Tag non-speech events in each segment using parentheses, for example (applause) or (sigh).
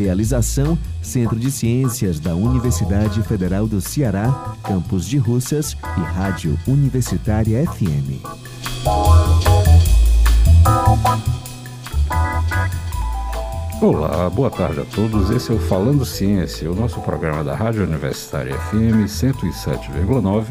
Realização: Centro de Ciências da Universidade Federal do Ceará, Campus de Russas e Rádio Universitária FM. Olá, boa tarde a todos. Esse é o Falando Ciência, o nosso programa da Rádio Universitária FM 107,9.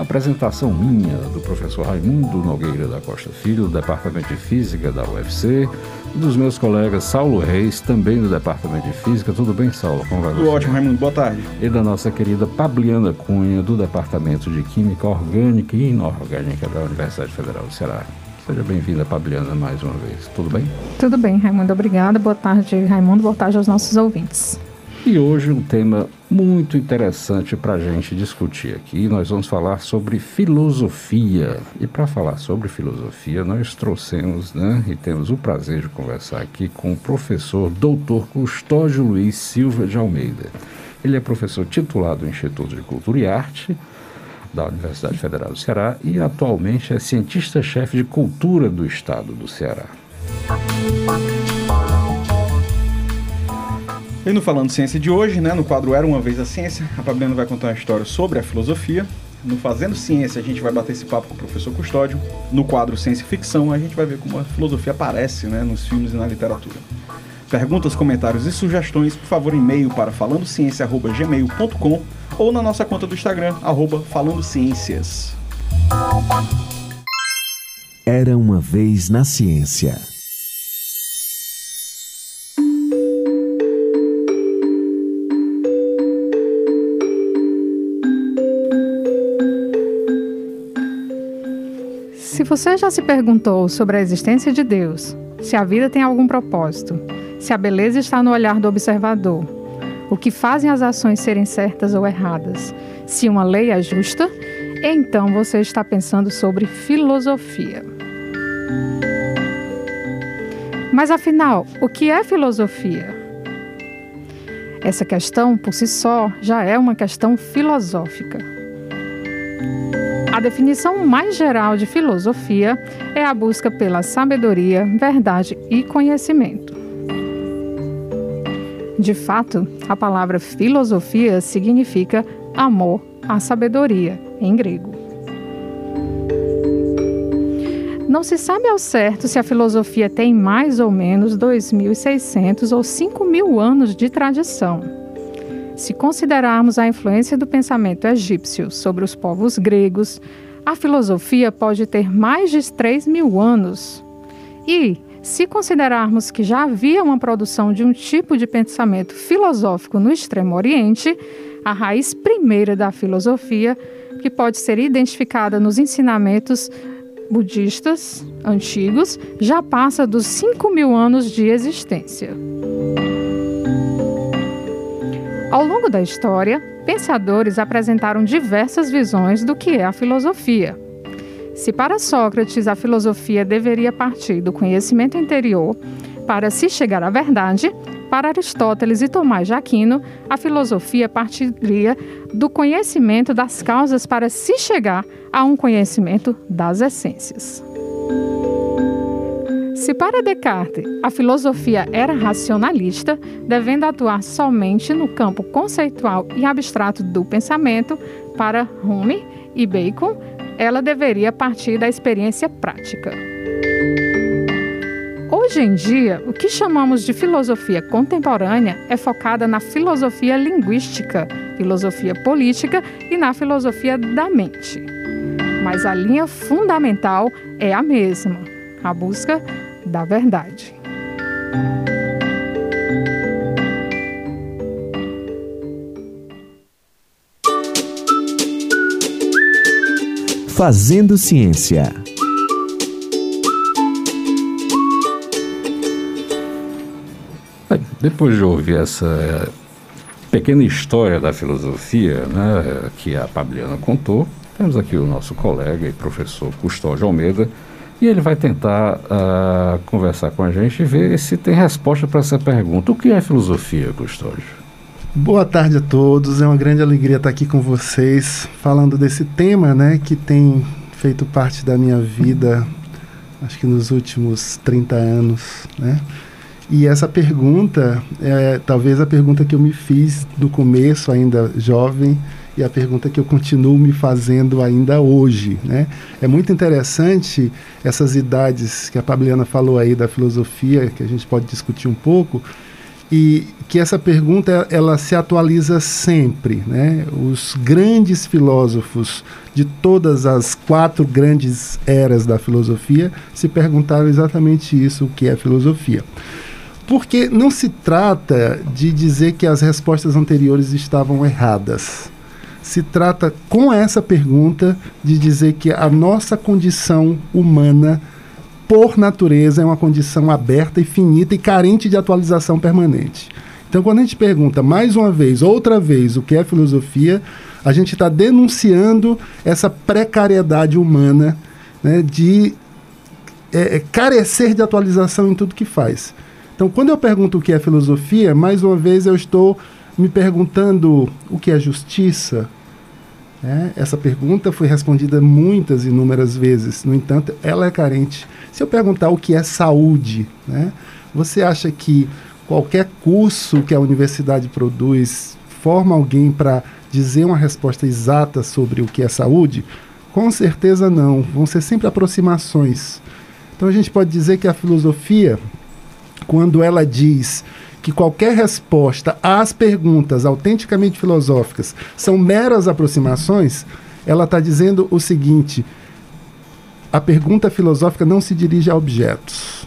Apresentação minha do professor Raimundo Nogueira da Costa Filho, do Departamento de Física da UFC, e dos meus colegas Saulo Reis, também do Departamento de Física. Tudo bem, Saulo? Como vai Tudo você? ótimo, Raimundo. Boa tarde. E da nossa querida Pabliana Cunha, do Departamento de Química Orgânica e Inorgânica da Universidade Federal do Ceará. Seja bem-vinda, Pabliana, mais uma vez. Tudo bem? Tudo bem, Raimundo. Obrigada. Boa tarde, Raimundo. Boa tarde aos nossos ouvintes. E hoje um tema muito interessante para a gente discutir aqui. Nós vamos falar sobre filosofia. E para falar sobre filosofia, nós trouxemos né, e temos o prazer de conversar aqui com o professor doutor Custódio Luiz Silva de Almeida. Ele é professor titulado do Instituto de Cultura e Arte da Universidade Federal do Ceará e atualmente é cientista-chefe de cultura do estado do Ceará. E no Falando Ciência de hoje, né, no quadro Era Uma Vez a Ciência, a Fabiana vai contar uma história sobre a filosofia. No Fazendo Ciência, a gente vai bater esse papo com o professor Custódio. No quadro Ciência e Ficção, a gente vai ver como a filosofia aparece né, nos filmes e na literatura. Perguntas, comentários e sugestões, por favor, e-mail para falandociência.gmail.com ou na nossa conta do Instagram, arroba Falando Ciências. Era uma vez na ciência. Você já se perguntou sobre a existência de Deus, se a vida tem algum propósito, se a beleza está no olhar do observador, o que fazem as ações serem certas ou erradas. Se uma lei é justa, então você está pensando sobre filosofia. Mas afinal, o que é filosofia? Essa questão, por si só, já é uma questão filosófica. A definição mais geral de filosofia é a busca pela sabedoria, verdade e conhecimento. De fato, a palavra filosofia significa amor à sabedoria, em grego. Não se sabe ao certo se a filosofia tem mais ou menos 2.600 ou 5.000 anos de tradição. Se considerarmos a influência do pensamento egípcio sobre os povos gregos, a filosofia pode ter mais de 3 mil anos. E, se considerarmos que já havia uma produção de um tipo de pensamento filosófico no Extremo Oriente, a raiz primeira da filosofia, que pode ser identificada nos ensinamentos budistas antigos, já passa dos 5 mil anos de existência. Ao longo da história, pensadores apresentaram diversas visões do que é a filosofia. Se para Sócrates a filosofia deveria partir do conhecimento interior para se chegar à verdade, para Aristóteles e Tomás de Aquino, a filosofia partiria do conhecimento das causas para se chegar a um conhecimento das essências. Se para Descartes a filosofia era racionalista, devendo atuar somente no campo conceitual e abstrato do pensamento, para Hume e Bacon, ela deveria partir da experiência prática. Hoje em dia, o que chamamos de filosofia contemporânea é focada na filosofia linguística, filosofia política e na filosofia da mente. Mas a linha fundamental é a mesma: a busca da verdade. Fazendo Ciência. Depois de ouvir essa pequena história da filosofia né, que a Pabliana contou, Temos aqui o nosso colega e professor Custódio Almeida, e ele vai tentar uh, conversar com a gente e ver se tem resposta para essa pergunta. O que é filosofia, Custódio? Boa tarde a todos, é uma grande alegria estar aqui com vocês, falando desse tema, né, que tem feito parte da minha vida, acho que nos últimos 30 anos, né? E essa pergunta é talvez a pergunta que eu me fiz no começo, ainda jovem, e a pergunta que eu continuo me fazendo ainda hoje. Né? É muito interessante essas idades que a Fabiana falou aí da filosofia, que a gente pode discutir um pouco, e que essa pergunta ela se atualiza sempre. Né? Os grandes filósofos de todas as quatro grandes eras da filosofia se perguntaram exatamente isso, o que é filosofia. Porque não se trata de dizer que as respostas anteriores estavam erradas se trata com essa pergunta de dizer que a nossa condição humana, por natureza, é uma condição aberta e finita e carente de atualização permanente. Então, quando a gente pergunta mais uma vez, outra vez, o que é filosofia, a gente está denunciando essa precariedade humana né, de é, é, carecer de atualização em tudo que faz. Então, quando eu pergunto o que é filosofia, mais uma vez eu estou me perguntando o que é justiça. É, essa pergunta foi respondida muitas, inúmeras vezes. No entanto, ela é carente. Se eu perguntar o que é saúde, né, você acha que qualquer curso que a universidade produz forma alguém para dizer uma resposta exata sobre o que é saúde? Com certeza não. Vão ser sempre aproximações. Então a gente pode dizer que a filosofia, quando ela diz que qualquer resposta às perguntas autenticamente filosóficas são meras aproximações, ela está dizendo o seguinte: a pergunta filosófica não se dirige a objetos.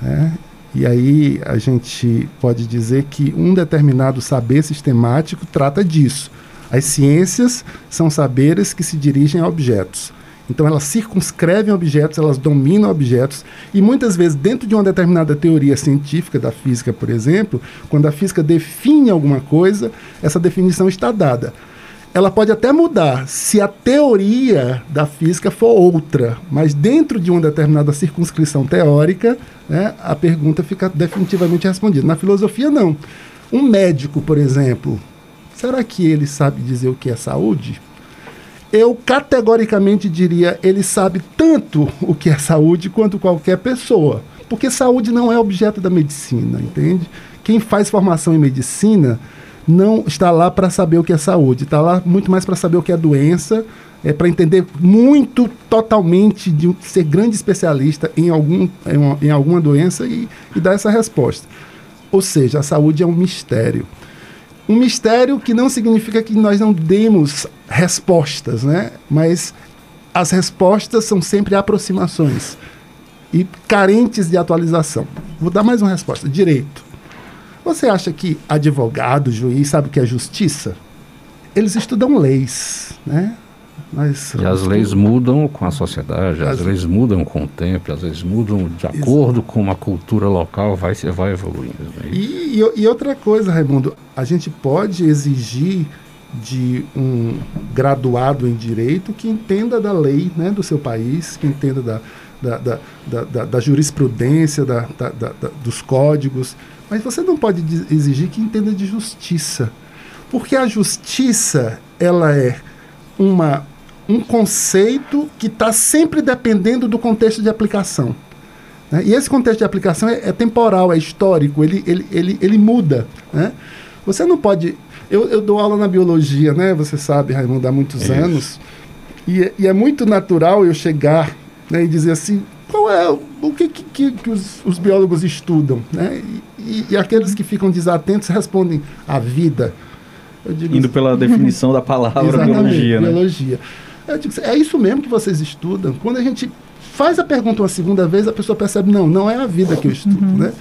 Né? E aí a gente pode dizer que um determinado saber sistemático trata disso. As ciências são saberes que se dirigem a objetos. Então elas circunscrevem objetos, elas dominam objetos e muitas vezes dentro de uma determinada teoria científica da física, por exemplo, quando a física define alguma coisa, essa definição está dada. Ela pode até mudar se a teoria da física for outra, mas dentro de uma determinada circunscrição teórica, né, a pergunta fica definitivamente respondida. Na filosofia, não. Um médico, por exemplo, será que ele sabe dizer o que é saúde? Eu categoricamente diria, ele sabe tanto o que é saúde quanto qualquer pessoa. Porque saúde não é objeto da medicina, entende? Quem faz formação em medicina não está lá para saber o que é saúde, está lá muito mais para saber o que é doença, é para entender muito totalmente de ser grande especialista em, algum, em, uma, em alguma doença e, e dar essa resposta. Ou seja, a saúde é um mistério. Um mistério que não significa que nós não demos respostas, né? Mas as respostas são sempre aproximações e carentes de atualização. Vou dar mais uma resposta. Direito. Você acha que advogado, juiz, sabe o que é justiça? Eles estudam leis, né? Mas, e as leis mudam com a sociedade, as, as leis mudam com o tempo, as leis mudam de acordo com uma cultura local, vai, vai evoluindo. Né? E, e, e outra coisa, Raimundo, a gente pode exigir de um graduado em direito que entenda da lei né, do seu país, que entenda da, da, da, da, da jurisprudência, da, dos códigos, mas você não pode exigir que entenda de justiça, porque a justiça ela é uma um conceito que está sempre dependendo do contexto de aplicação. Né? E esse contexto de aplicação é, é, temporal, é histórico, ele, ele, ele, ele muda. Né? Você não pode. Eu, eu dou aula na biologia, né? Você sabe, Raimundo, há muitos é anos. E, e, é muito natural eu chegar né, e dizer assim: qual é o que, que, que os, os, biólogos estudam? Né? E, e, aqueles que ficam desatentos respondem: a vida. Digo, Indo pela definição (laughs) da palavra biologia, né? Biologia. Eu digo, é isso mesmo que vocês estudam. Quando a gente faz a pergunta uma segunda vez, a pessoa percebe, não, não é a vida que eu (laughs) estudo, uhum. né?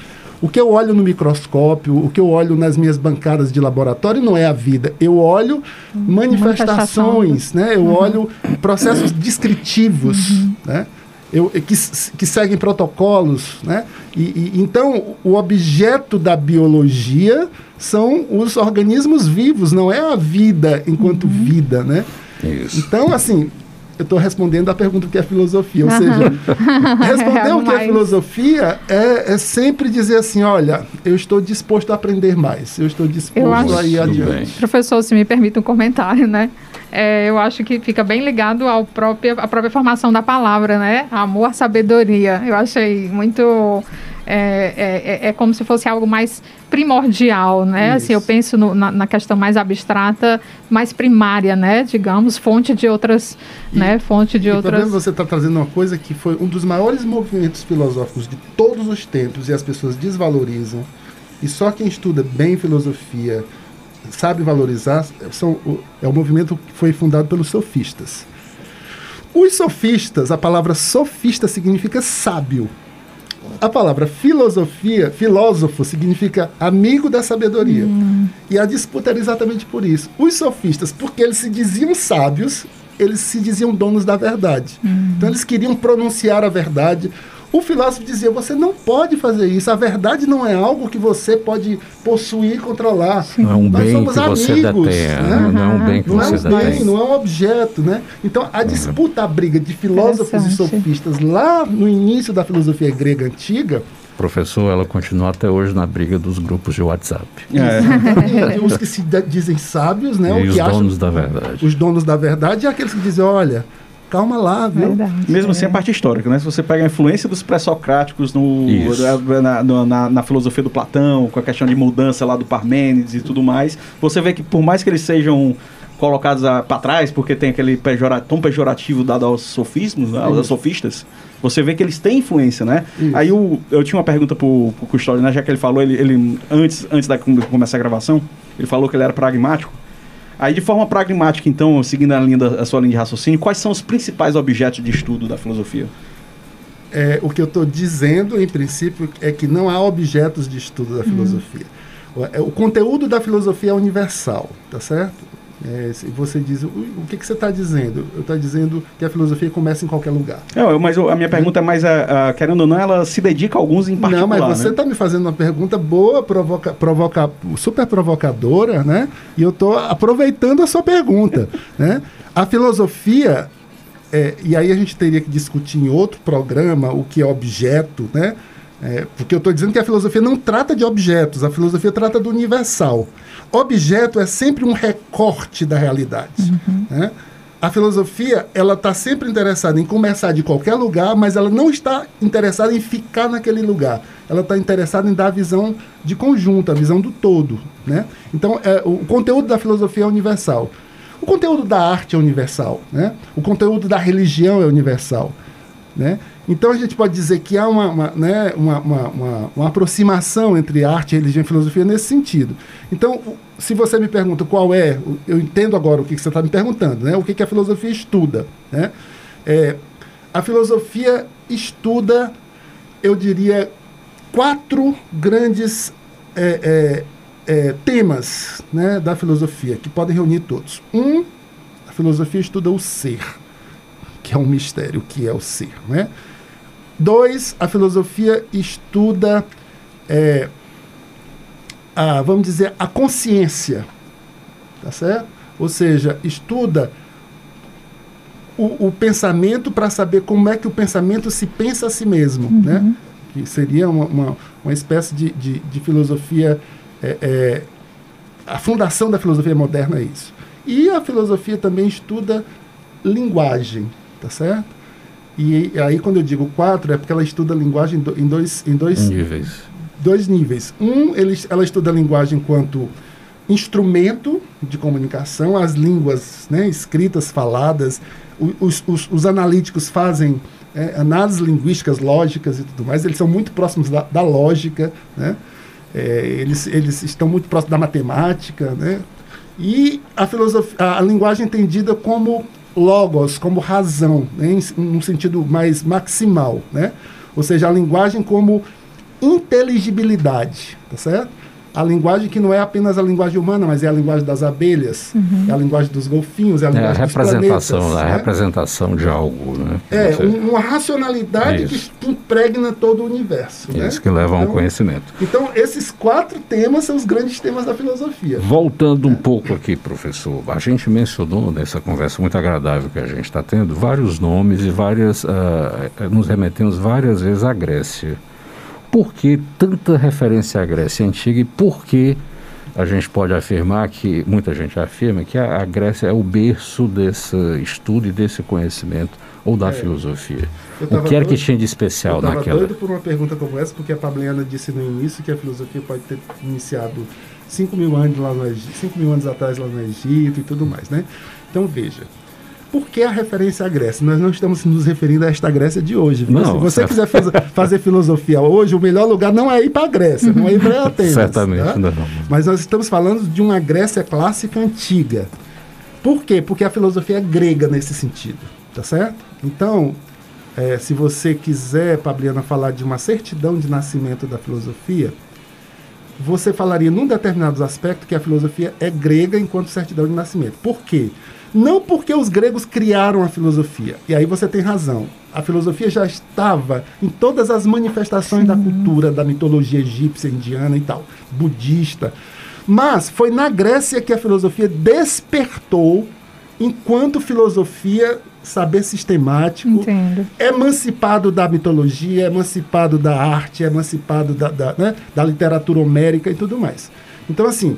O que eu olho no microscópio, o que eu olho nas minhas bancadas de laboratório não é a vida. Eu olho manifestações, né? Eu uhum. olho processos descritivos, uhum. né? Eu, que, que seguem protocolos, né? E, e, então, o objeto da biologia são os organismos vivos, não é a vida enquanto uhum. vida, né? Isso. Então, assim, eu estou respondendo a pergunta que é filosofia. Ou seja, (laughs) responder o que é filosofia é, é, sempre dizer assim: olha, eu estou disposto a aprender mais, eu estou disposto eu acho, a ir adiante. Professor, se me permite um comentário, né? É, eu acho que fica bem ligado ao próprio, à própria formação da palavra, né? Amor, sabedoria. Eu achei muito é, é, é, como se fosse algo mais primordial, né? Isso. Assim, eu penso no, na, na, questão mais abstrata, mais primária, né? Digamos, fonte de outras, e, né? Fonte de outras. Também você está trazendo uma coisa que foi um dos maiores movimentos filosóficos de todos os tempos e as pessoas desvalorizam. E só quem estuda bem filosofia sabe valorizar são, é o movimento que foi fundado pelos sofistas. Os sofistas, a palavra sofista significa sábio. A palavra filosofia, filósofo, significa amigo da sabedoria. Hum. E a disputa era exatamente por isso. Os sofistas, porque eles se diziam sábios, eles se diziam donos da verdade. Hum. Então eles queriam pronunciar a verdade. O filósofo dizia: você não pode fazer isso. A verdade não é algo que você pode possuir e controlar. Não é um Nós bem que amigos, você detenha. Né? Não é um bem que não você é um bem, Não é um objeto. Né? Então, a disputa, a briga de filósofos e sofistas lá no início da filosofia grega antiga Professor, ela continua até hoje na briga dos grupos de WhatsApp. É. os que se dizem sábios, né? E os donos da verdade. Os donos da verdade e aqueles que dizem, olha, calma lá, viu? Verdade, Mesmo assim, é. assim a parte histórica, né? Se você pega a influência dos pré-socráticos no, na, na, na, filosofia do Platão, com a questão de mudança lá do Parmênides e tudo mais, você vê que por mais que eles sejam colocados para trás, porque tem aquele pejora, tom pejorativo dado aos sofismos, né, aos sofistas, você vê que eles têm influência, né? Isso. Aí o, eu tinha uma pergunta pro, pro Custódio, né? Já que ele falou, ele, ele antes, antes da começar a gravação, ele falou que ele era pragmático. Aí, de forma pragmática, então, seguindo a, linha da, a sua linha de raciocínio, quais são os principais objetos de estudo da filosofia? É, o que eu estou dizendo, em princípio, é que não há objetos de estudo da uhum. filosofia. O, é, o conteúdo da filosofia é universal, tá certo? É, você diz, o, o que, que você está dizendo? Eu estou dizendo que a filosofia começa em qualquer lugar. Não, mas a minha pergunta é mais, a, a, querendo ou não, ela se dedica a alguns em particular. Não, mas você está né? me fazendo uma pergunta boa, provoca, provoca, super provocadora, né? E eu estou aproveitando a sua pergunta. (laughs) né? A filosofia, é, e aí a gente teria que discutir em outro programa o que é objeto, né? É, porque eu estou dizendo que a filosofia não trata de objetos, a filosofia trata do universal. Objeto é sempre um recorte da realidade. Uhum. Né? A filosofia ela está sempre interessada em começar de qualquer lugar, mas ela não está interessada em ficar naquele lugar. Ela está interessada em dar a visão de conjunto, a visão do todo. Né? Então, é, o conteúdo da filosofia é universal. O conteúdo da arte é universal. Né? O conteúdo da religião é universal. Né? Então a gente pode dizer que há uma, uma, né, uma, uma, uma, aproximação entre arte, religião e filosofia nesse sentido. Então, se você me pergunta qual é, eu entendo agora o que, você está me perguntando, né? o que, que a filosofia estuda. Né? É, a filosofia estuda, eu diria, quatro grandes é, é, é, temas né, da filosofia, que podem reunir todos. Um, a filosofia estuda o ser, que é um mistério, o que é o ser. Né? Dois, a filosofia estuda, é, a, vamos dizer, a consciência, tá certo? Ou seja, estuda o, o pensamento para saber como é que o pensamento se pensa a si mesmo, uhum. né? Que seria uma, uma, uma espécie de, de, de filosofia, é, é, a fundação da filosofia moderna é isso. E a filosofia também estuda linguagem, tá certo? E aí, quando eu digo quatro, é porque ela estuda a linguagem em dois, em dois níveis. Dois níveis. Um, ele, ela estuda a linguagem enquanto instrumento de comunicação, as línguas né, escritas, faladas. Os, os, os analíticos fazem é, análises linguísticas, lógicas e tudo mais. Eles são muito próximos da, da lógica, né? É, eles, eles estão muito próximos da matemática, né? E a filosofia, a, a linguagem entendida como logos como razão, né, em um sentido mais maximal, né? Ou seja, a linguagem como inteligibilidade, tá certo? A linguagem que não é apenas a linguagem humana, mas é a linguagem das abelhas, uhum. é a linguagem dos golfinhos, é a linguagem é a representação, dos planetas, a né? representação de algo, né? É, Você... uma racionalidade que, que, impregna todo o universo. Né? Isso né? que leva a um conhecimento. Então, esses quatro temas são os grandes temas da filosofia. Voltando um pouco aqui, professor, a gente mencionou nessa conversa muito agradável que a gente está tendo vários nomes e várias, uh, nos remetemos várias vezes à Grécia por que tanta referência à Grécia Antiga e por que a gente pode afirmar que, muita gente afirma, que a, a Grécia é o berço desse estudo e desse conhecimento, ou da é, filosofia. O que era que tinha de especial naquela? Eu estava doido por uma pergunta como essa, porque a Pabliana disse no início que a filosofia pode ter iniciado 5 mil anos lá no Egito, 5 mil anos atrás lá no Egito e tudo mais, né? Então veja, por que a referência à Grécia? Nós não estamos nos referindo a esta Grécia de hoje. Não, Se você quiser faz, fazer filosofia hoje, o melhor lugar não é ir para a Grécia, não é ir para Atenas. Certamente, tá? não. Mas nós estamos falando de uma Grécia clássica antiga. Por quê? Porque a filosofia é grega nesse sentido, tá certo? Então, é, se você quiser, Pabliana, falar de uma certidão de nascimento da filosofia, você falaria num determinado aspecto que a filosofia é grega enquanto certidão de nascimento. Por quê? Não porque os gregos criaram a filosofia. E aí você tem razão. A filosofia já estava em todas as manifestações Sim. da cultura, da mitologia egípcia, indiana e tal, budista. Mas foi na Grécia que a filosofia despertou enquanto filosofia saber sistemático, Entendo. emancipado da mitologia, emancipado da arte, emancipado da, da, né, da literatura homérica e tudo mais. Então, assim,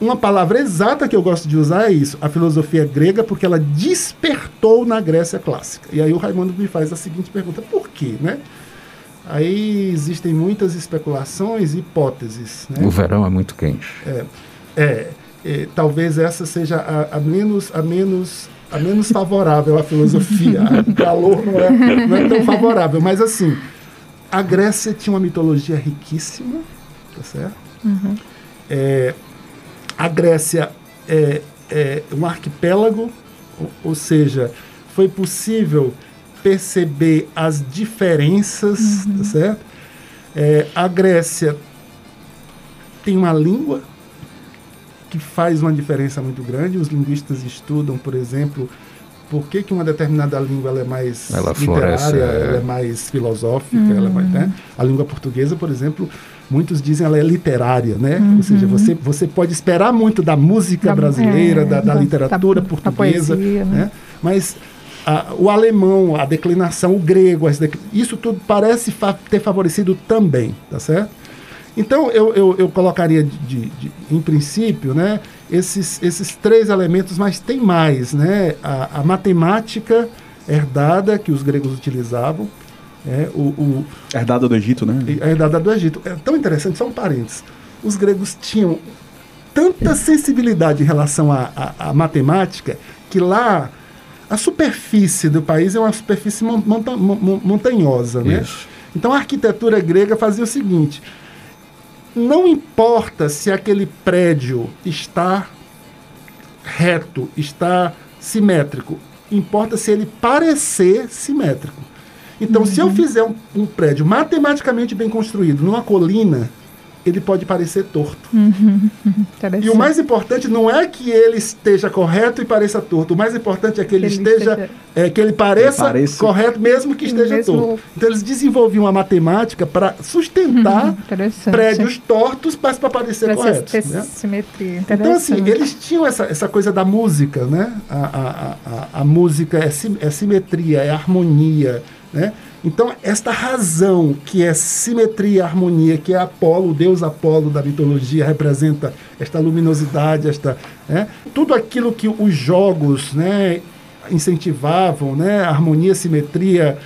uma palavra exata que eu gosto de usar é isso, a filosofia grega, porque ela despertou na Grécia clássica. E aí o Raimundo me faz a seguinte pergunta: por quê, né? Aí existem muitas especulações e hipóteses. Né? O verão é muito quente. É, é, é talvez essa seja a, a, menos, a, menos, a menos favorável à filosofia. (laughs) o calor não é, não é tão favorável. Mas assim, a Grécia tinha uma mitologia riquíssima, tá certo? Uhum. É, a Grécia é, é um arquipélago, ou, seja, foi possível perceber as diferenças, uhum. tá certo? É, a Grécia tem uma língua que faz uma diferença muito grande. Os linguistas estudam, por exemplo, por que, que uma determinada língua ela é mais ela literária, floresce, é... ela é mais filosófica, uhum. ela é mais, né? A língua portuguesa, por exemplo, muitos dizem ela é literária, né? Uhum. Ou seja, você, você pode esperar muito da música da, brasileira, é, da, da, literatura da, portuguesa, poesia, né? né? Mas a, o alemão, a declinação, o grego, isso tudo parece fa ter favorecido também, tá certo? Então, eu, eu, eu colocaria, de, de, de, em princípio, né, esses, esses três elementos, mas tem mais. Né? A, a matemática herdada que os gregos utilizavam, é, o, o, herdada do Egito, né? Herdada do Egito. É tão interessante, só um parênteses. Os gregos tinham tanta sensibilidade em relação à matemática que lá a superfície do país é uma superfície monta montanhosa, né? Isso. Então a arquitetura grega fazia o seguinte: não importa se aquele prédio está reto, está simétrico, importa se ele parecer simétrico. Então, uhum. se eu uhum. fizer um, um, prédio matematicamente bem construído numa colina, ele pode parecer torto. Uhum. E o mais importante não é que ele esteja correto e pareça torto. O mais importante é que ele, que ele esteja, esteja... É, que ele pareça, ele pareça, correto mesmo que esteja mesmo... torto. Então eles desenvolviam a matemática para sustentar uhum. prédios tortos, mas para parecer pra corretos. Ter né? simetria. Então assim eles tinham essa, essa coisa da música, né? A, a, a, a música é, sim, é simetria, é harmonia, né? Então, esta razão que é simetria, harmonia, que é Apolo, o deus Apolo da mitologia, representa esta luminosidade, esta, né? tudo aquilo que os jogos né, incentivavam, né, harmonia, simetria,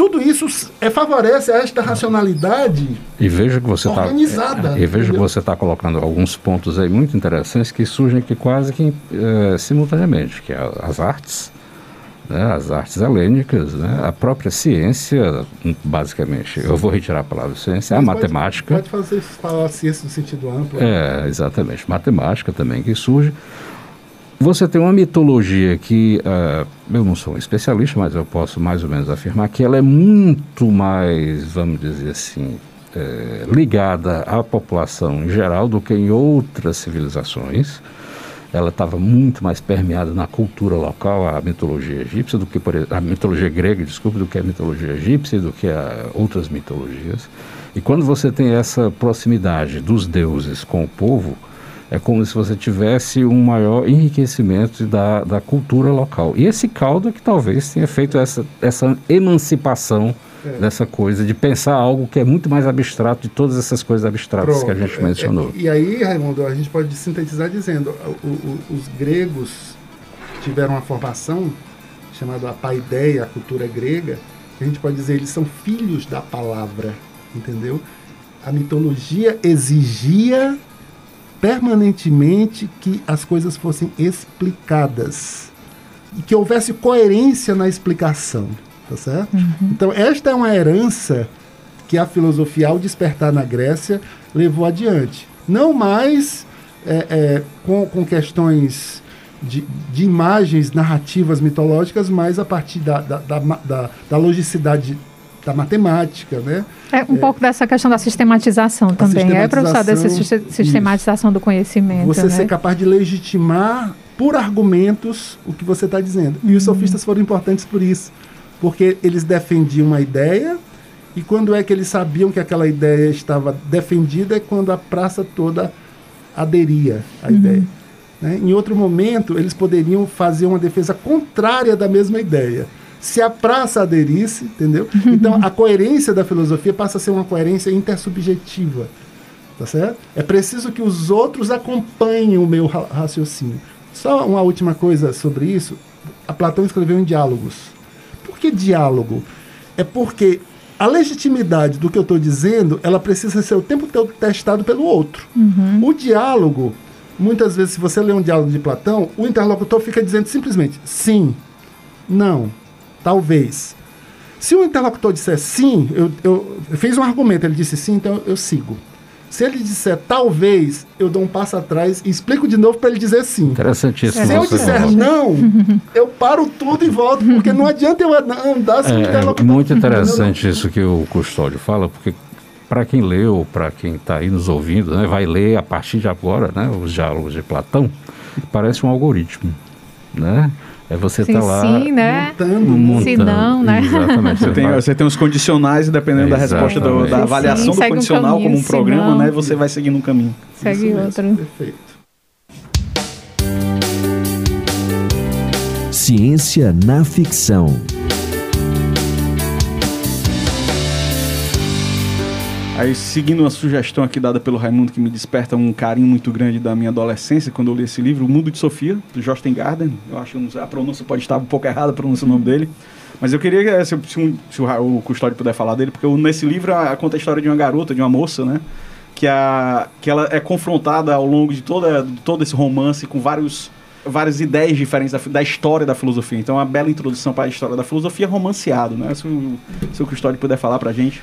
tudo isso é, favorece esta racionalidade e veja que você tá- organizada. Tá, e veja que você está colocando alguns pontos aí muito interessantes que surgem aqui quase que é, simultaneamente, que é as artes, né, as artes helênicas, né, a própria ciência, basicamente. Eu vou retirar a palavra ciência, Mas a pode, matemática. Pode fazer, falar ciência no sentido amplo. É, exatamente. Matemática também que surge. Você tem uma mitologia que, uh, eu não sou um especialista, mas eu posso mais ou menos afirmar que ela é muito mais, vamos dizer assim, é, ligada à população em geral do que em outras civilizações. Ela estava muito mais permeada na cultura local, a mitologia egípcia, do que por, a mitologia grega, desculpe, do que a mitologia egípcia, do que a outras mitologias. E quando você tem essa proximidade dos deuses com o povo, é como se você tivesse um maior enriquecimento da, da cultura local. E esse caldo é que talvez tenha feito essa, essa emancipação é. dessa coisa, de pensar algo que é muito mais abstrato de todas essas coisas abstratas Pronto. que a gente é, mencionou. É, e aí, Raimundo, a gente pode sintetizar dizendo, o, o, os gregos tiveram uma formação chamada a paideia, a cultura grega, a gente pode dizer, eles são filhos da palavra, entendeu? A mitologia exigia permanentemente que as coisas fossem explicadas e que houvesse coerência na explicação, tá certo? Uhum. Então esta é uma herança que a filosofia ao despertar na Grécia levou adiante, não mais é, é, com, com questões de, de, imagens narrativas mitológicas, mas a partir da, da, da, da, da logicidade da matemática, né? É um é, pouco dessa questão da sistematização também, sistematização, é, professor, dessa sistematização isso. do conhecimento. Você né? ser capaz de legitimar por argumentos o que você está dizendo. E os uhum. sofistas foram importantes por isso, porque eles defendiam uma ideia e quando é que eles sabiam que aquela ideia estava defendida é quando a praça toda aderia à uhum. ideia. Né? Em outro momento, eles poderiam fazer uma defesa contrária da mesma ideia se a praça aderisse, entendeu? Então a coerência da filosofia passa a ser uma coerência intersubjetiva, tá certo? É preciso que os outros acompanhem o meu raciocínio. Só uma última coisa sobre isso. A Platão escreveu em diálogos. Por que diálogo? É porque a legitimidade do que eu estou dizendo, ela precisa ser o tempo todo testado pelo outro. Uhum. O diálogo, muitas vezes, se você lê um diálogo de Platão, o interlocutor fica dizendo simplesmente sim, não, Talvez. Se o interlocutor disser sim, eu, eu, eu fiz um argumento, ele disse sim, então eu, sigo. Se ele disser talvez, eu dou um passo atrás e explico de novo para ele dizer sim. Interessantíssimo. Se eu disser não, eu paro tudo e volto, porque não adianta eu andar sem é, interlocutor. É muito interessante isso que o Custódio fala, porque para quem leu, para quem está aí nos ouvindo, né, vai ler a partir de agora né, os diálogos de Platão, parece um algoritmo. Né? É você estar tá lá sim, né? montando, montando. Se não, né? Exatamente. Você tem, você tem os condicionais e dependendo é, da resposta do, da avaliação sim, do condicional um caminho, como um programa, né? Você vai seguindo um caminho. Segue Isso outro. Mesmo. Perfeito. Ciência na ficção. Aí, seguindo uma sugestão aqui dada pelo Raimundo, que me desperta um carinho muito grande da minha adolescência, quando eu li esse livro, O Mundo de Sofia, do Josten Garden. Eu acho que a pronúncia pode estar um pouco errada, a pronúncia do nome dele. Mas eu queria, se, se, se o, o Custódio puder falar dele, porque nesse livro a, conta a história de uma garota, de uma moça, né? Que, a, que ela é confrontada ao longo de, toda, de todo esse romance com vários várias ideias diferentes da, da, história da filosofia. Então, é uma bela introdução para a história da filosofia romanceado, né? Se o, se o Custódio puder falar para a gente.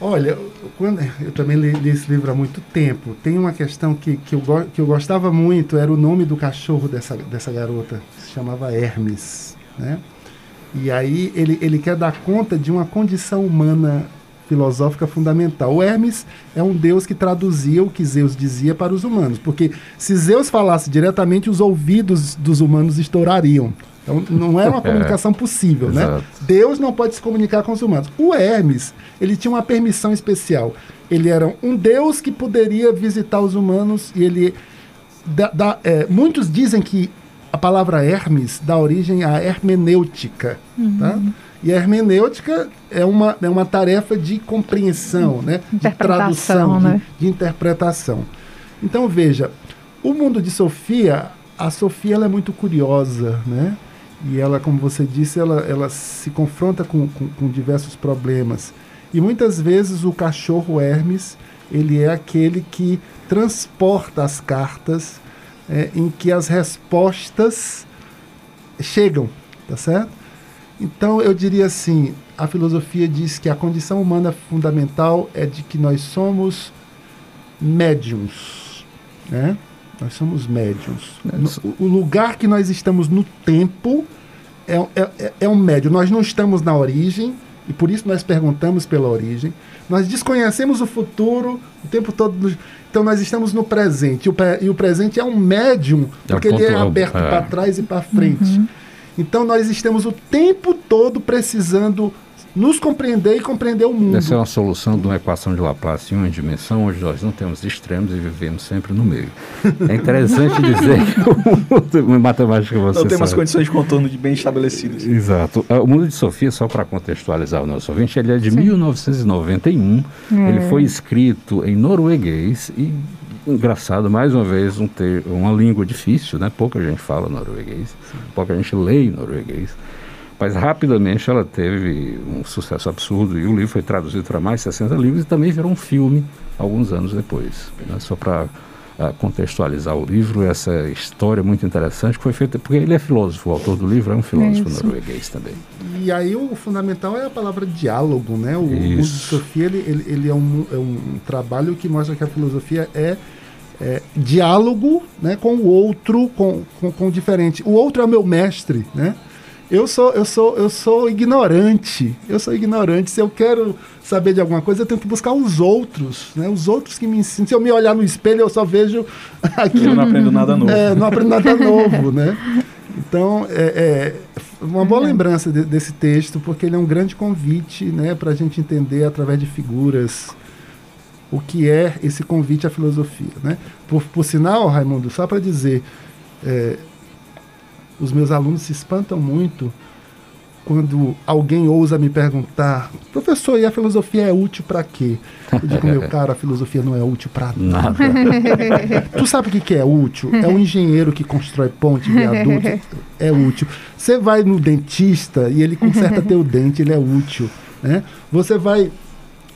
Olha, quando, eu também li, li, esse livro há muito tempo. Tem uma questão que, que, eu, que eu gostava muito, era o nome do cachorro dessa, dessa garota, se chamava Hermes. Né? E aí ele, ele quer dar conta de uma condição humana filosófica fundamental. O Hermes é um deus que traduzia o que Zeus dizia para os humanos, porque se Zeus falasse diretamente, os ouvidos dos humanos estourariam. Então não era uma é. comunicação possível, né? Deus não pode se comunicar com os humanos. O Hermes, ele tinha uma permissão especial. Ele era um Deus que poderia visitar os humanos e ele da, da, é, muitos dizem que a palavra Hermes dá origem à hermenêutica, uhum. tá? E a hermenêutica é uma, é uma tarefa de compreensão, né? de tradução, né? De, de, interpretação. Então, veja, o mundo de Sofia, a Sofia ela é muito curiosa, né? E ela, como você disse, ela, ela se confronta com, com, com diversos problemas. E muitas vezes o cachorro Hermes, ele é aquele que transporta as cartas é, em que as respostas chegam, tá certo? Então eu diria assim, a filosofia diz que a condição humana fundamental é de que nós somos médiums, né? Nós somos médiums. O, o lugar que nós estamos no tempo é, é, é um médium. Nós não estamos na origem, e por isso nós perguntamos pela origem. Nós desconhecemos o futuro o tempo todo. Então nós estamos no presente. E o, e o presente é um médium, é porque ele é aberto é. para trás e para frente. Uhum. Então nós estamos o tempo todo precisando nos compreender e compreender o mundo. Essa é uma solução de uma equação de Laplace em uma dimensão onde nós não temos extremos e vivemos sempre no meio. É interessante dizer que o mundo matemática você Não temos condições de contorno de bem estabelecidas. Exato. Ah, o mundo de Sofia, só para contextualizar o nosso ouvinte, ele é de Sim. 1991. É. Ele foi escrito em norueguês e engraçado, mais uma vez, um ter, uma língua difícil, né? Pouca gente fala norueguês, pouca gente lê norueguês. Mas rapidamente ela teve um sucesso absurdo e o livro foi traduzido para mais de 60 livros e também virou um filme alguns anos depois. Né? Só para uh, contextualizar o livro, essa história muito interessante que foi feita, porque ele é filósofo, o autor do livro é um filósofo Isso. norueguês também. E aí o fundamental é a palavra diálogo, né? O uso de Sofia, ele, ele, ele é, um, é um trabalho que mostra que a filosofia é é, diálogo né, com o outro, com, com, com, o diferente. O outro é o meu mestre, né? Eu sou, eu sou, eu sou ignorante. Eu sou ignorante. Se eu quero saber de alguma coisa, eu tenho que buscar os outros, né? Os outros que me ensinam. Se eu me olhar no espelho, eu só vejo (laughs) aquilo. Eu não aprendo nada novo. É, não aprendo nada novo, né? Então, é, é uma boa lembrança de, desse texto, porque ele é um grande convite, né, para a gente entender através de figuras o que é esse convite à filosofia, né? Por, por sinal, Raimundo, só para dizer, é, os meus alunos se espantam muito quando alguém ousa me perguntar, professor, e a filosofia é útil para quê? Eu digo, meu (laughs) cara, a filosofia não é útil para nada. (laughs) tu sabe o que, que é útil? É um engenheiro que constrói ponte, viaduto, é útil. Você vai no dentista e ele conserta teu (laughs) dente, ele é útil. Né? Você vai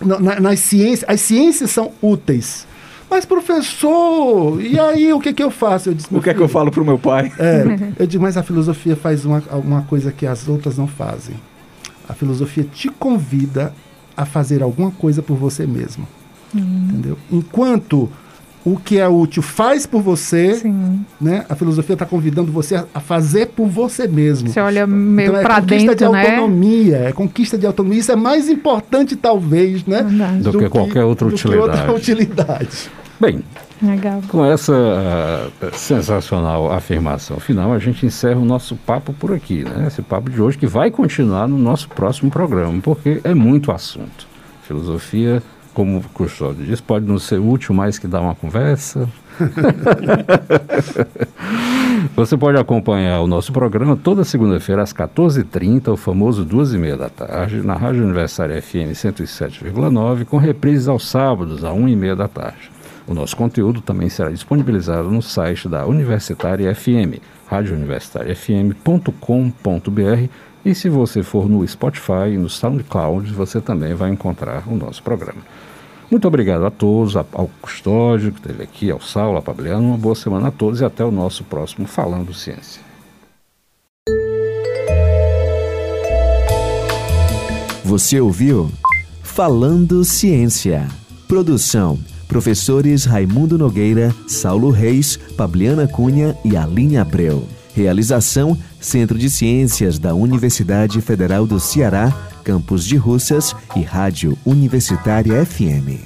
na, nas ciências, as ciências são úteis. Mas, professor, e aí o que, que eu faço? Eu disse, o que é que eu falo para o meu pai? É, (laughs) eu digo, mas a filosofia faz uma, uma coisa que as outras não fazem. A filosofia te convida a fazer alguma coisa por você mesmo. Hum. Entendeu? Enquanto o que é útil faz por você, Sim. né? A filosofia está convidando você a, fazer por você mesmo. Você olha meio então, é para dentro, de né? autonomia, é conquista de autonomia. Isso é mais importante talvez, né? Do, do que, que, qualquer outra utilidade. outra utilidade. Bem, Legal. com essa uh, sensacional afirmação final, a gente encerra o nosso papo por aqui, né? Esse papo de hoje que vai continuar no nosso próximo programa, porque é muito assunto. Filosofia, como o Custódio diz, pode não ser útil mais que dar uma conversa. (laughs) Você pode acompanhar o nosso programa toda segunda-feira às 14h30, o famoso duas e meia da tarde, na Rádio Universitária FM 107,9, com reprises aos sábados, às 1 e meia da tarde. O nosso conteúdo também será disponibilizado no site da Universitária FM, radiouniversitariafm.com.br e se você for no Spotify e no SoundCloud, você também vai encontrar o nosso programa. Muito obrigado a todos, ao Custódio que esteve aqui, ao Saulo, a Fabiano, uma boa semana a todos e até o nosso próximo Falando Ciência. Você ouviu Falando Ciência. Produção Professores Raimundo Nogueira, Saulo Reis, Pabliana Cunha e Aline Abreu. Realização: Centro de Ciências da Universidade Federal do Ceará, Campus de Russas e Rádio Universitária FM.